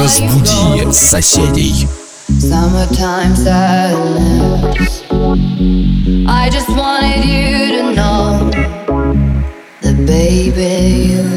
Разбуди соседей. Summertime sadness. I just wanted you to know the baby you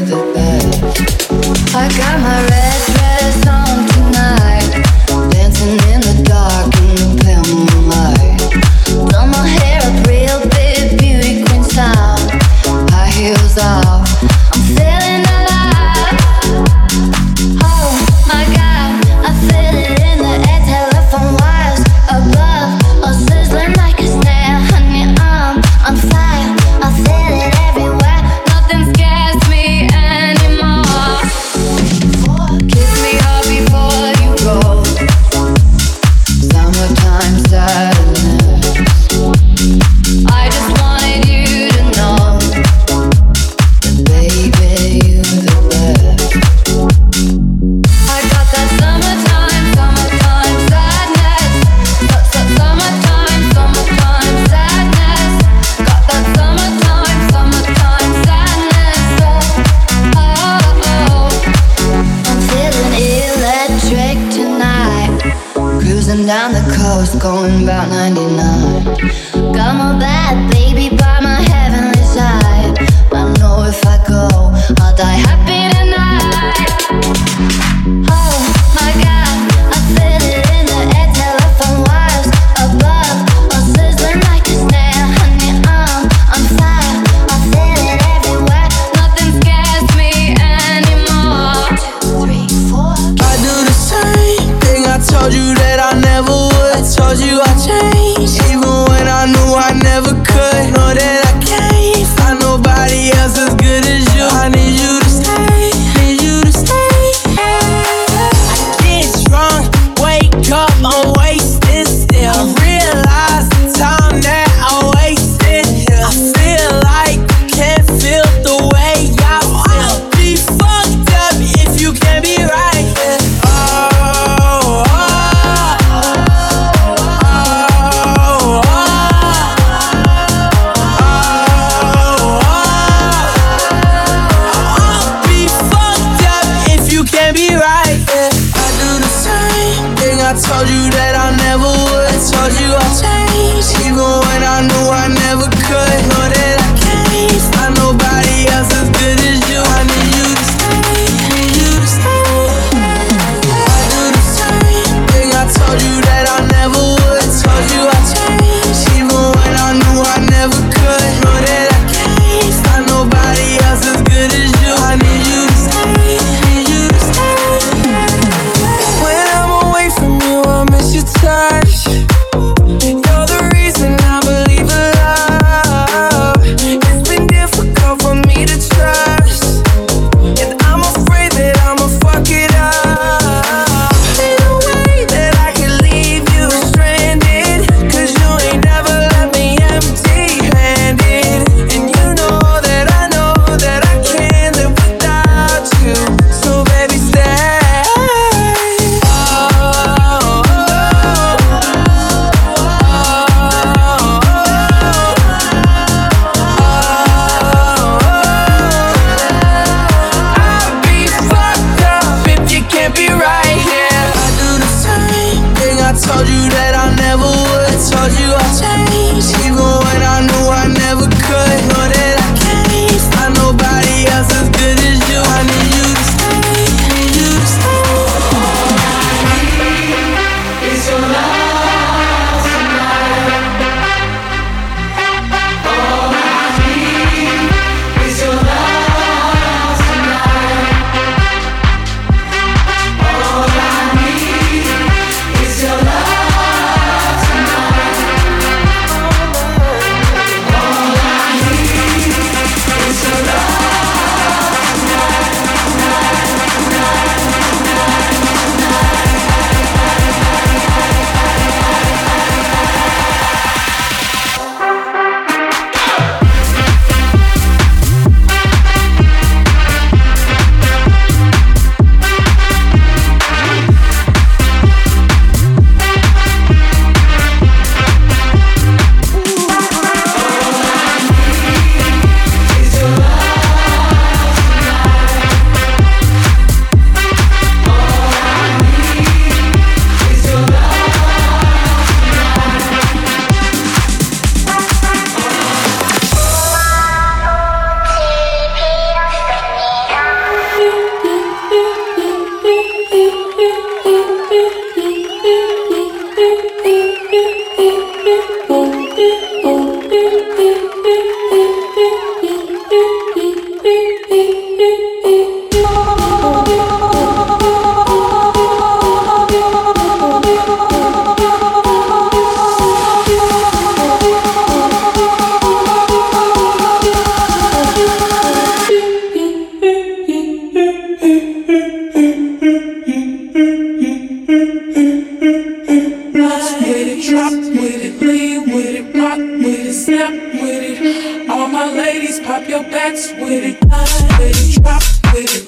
Block with it, drop with it, bleed with it, rock with it, snap with it. All my ladies, pop your backs with it. Block with it, drop with it.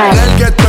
Let's get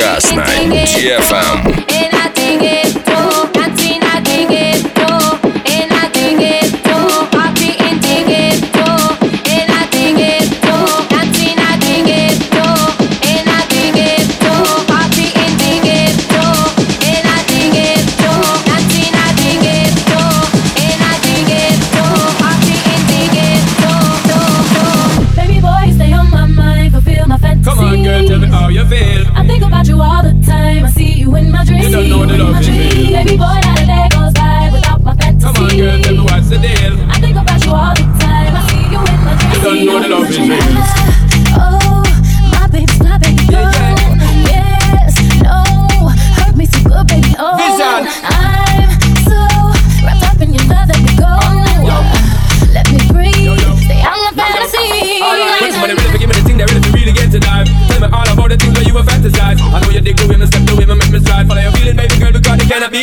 Частной. TFM.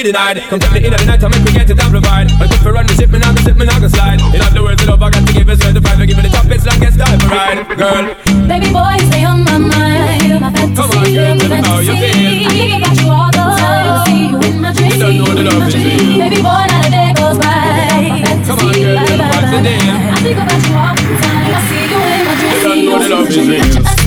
denied. Come to the end of the night, I make me get it amplified. I put for run the ship, and I'm the ship, and I'm slide. In other words, the love I got to give is certified. Forgive me the top, it's like a time for ride, girl. Baby boy, stay on my mind. My fantasy, Come on, girl, tell me how you feel. I think about you all the time. See you in my dreams. You don't know the love is real. Baby boy, not a day goes by. Come on, girl, tell me what's the name. I think about you all the time. I see you in my dreams. You don't know the love.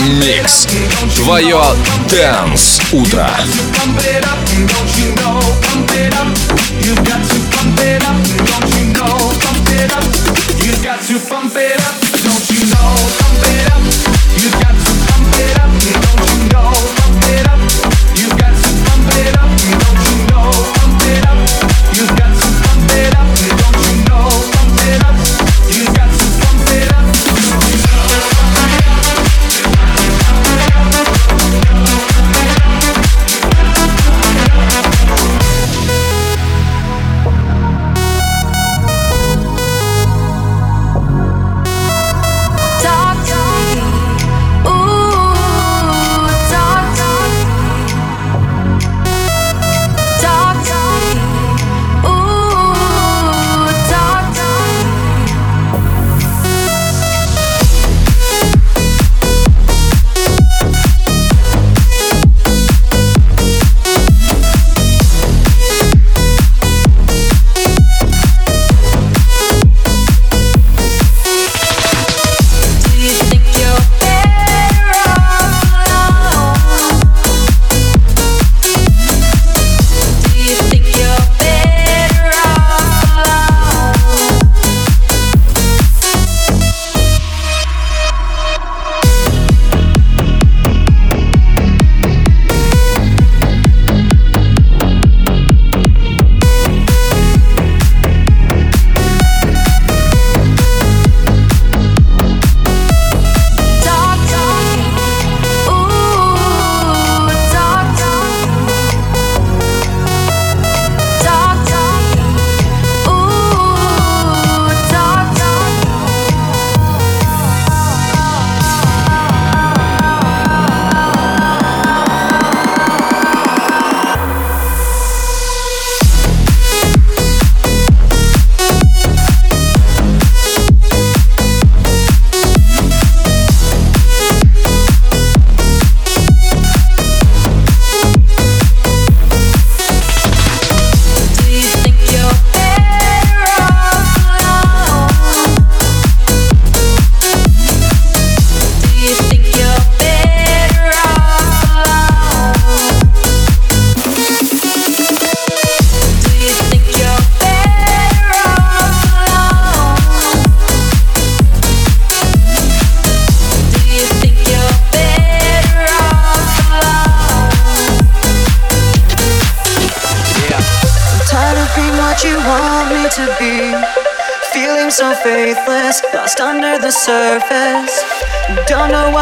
Микс. Твое Дэнс Утро.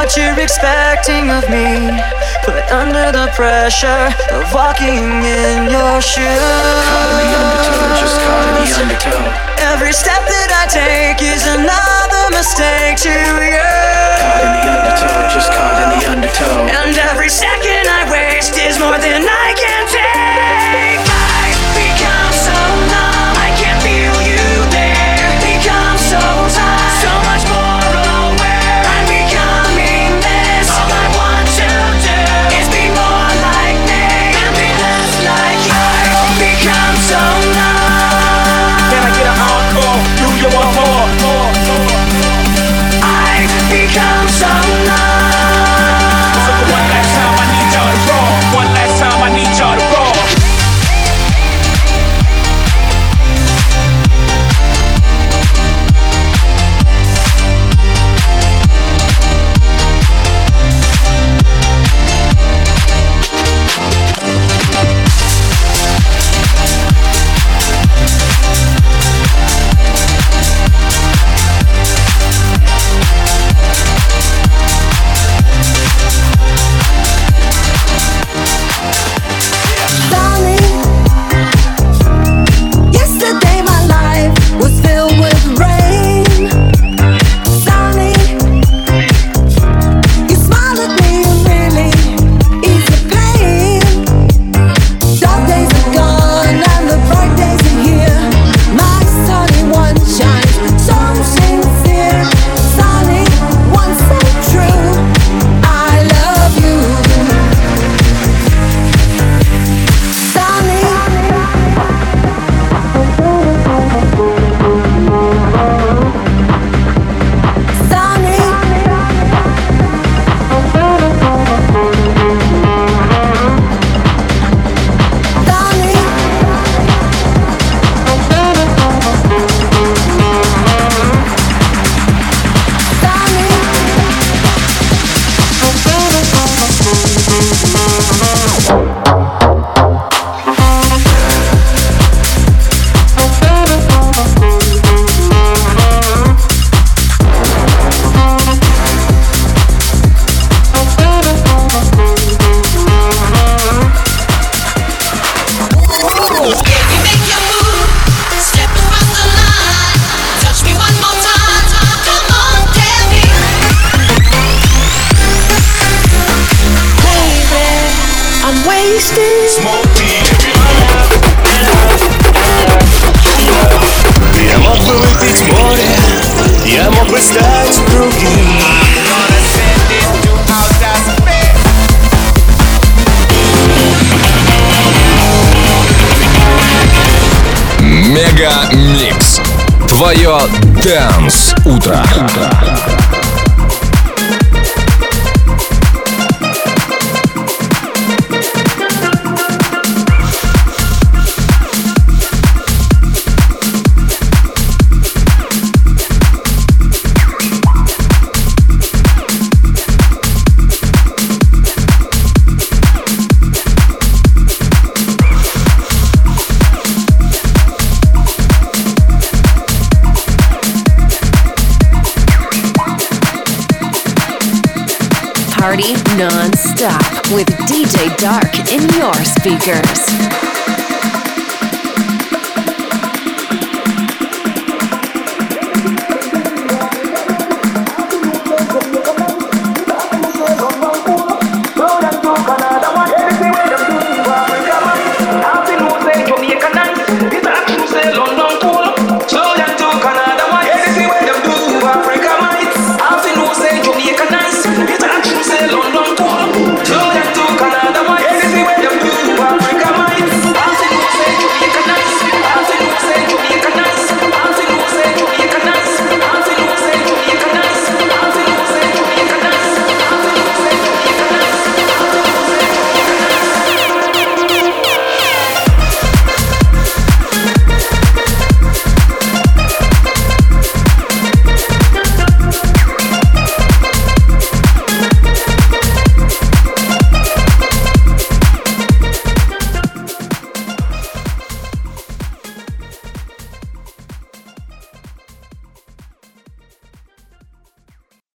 what you're expecting of me. Put under the pressure of walking in your shoes. Caught in the undertow, just caught in the undertow. Every step that I take is another mistake to you. Caught in the undertow, just caught in the undertow. And every second I waste is more than I can take. Мега Микс. Твое Дэнс Утро. утро. Party non-stop with DJ Dark in your speakers.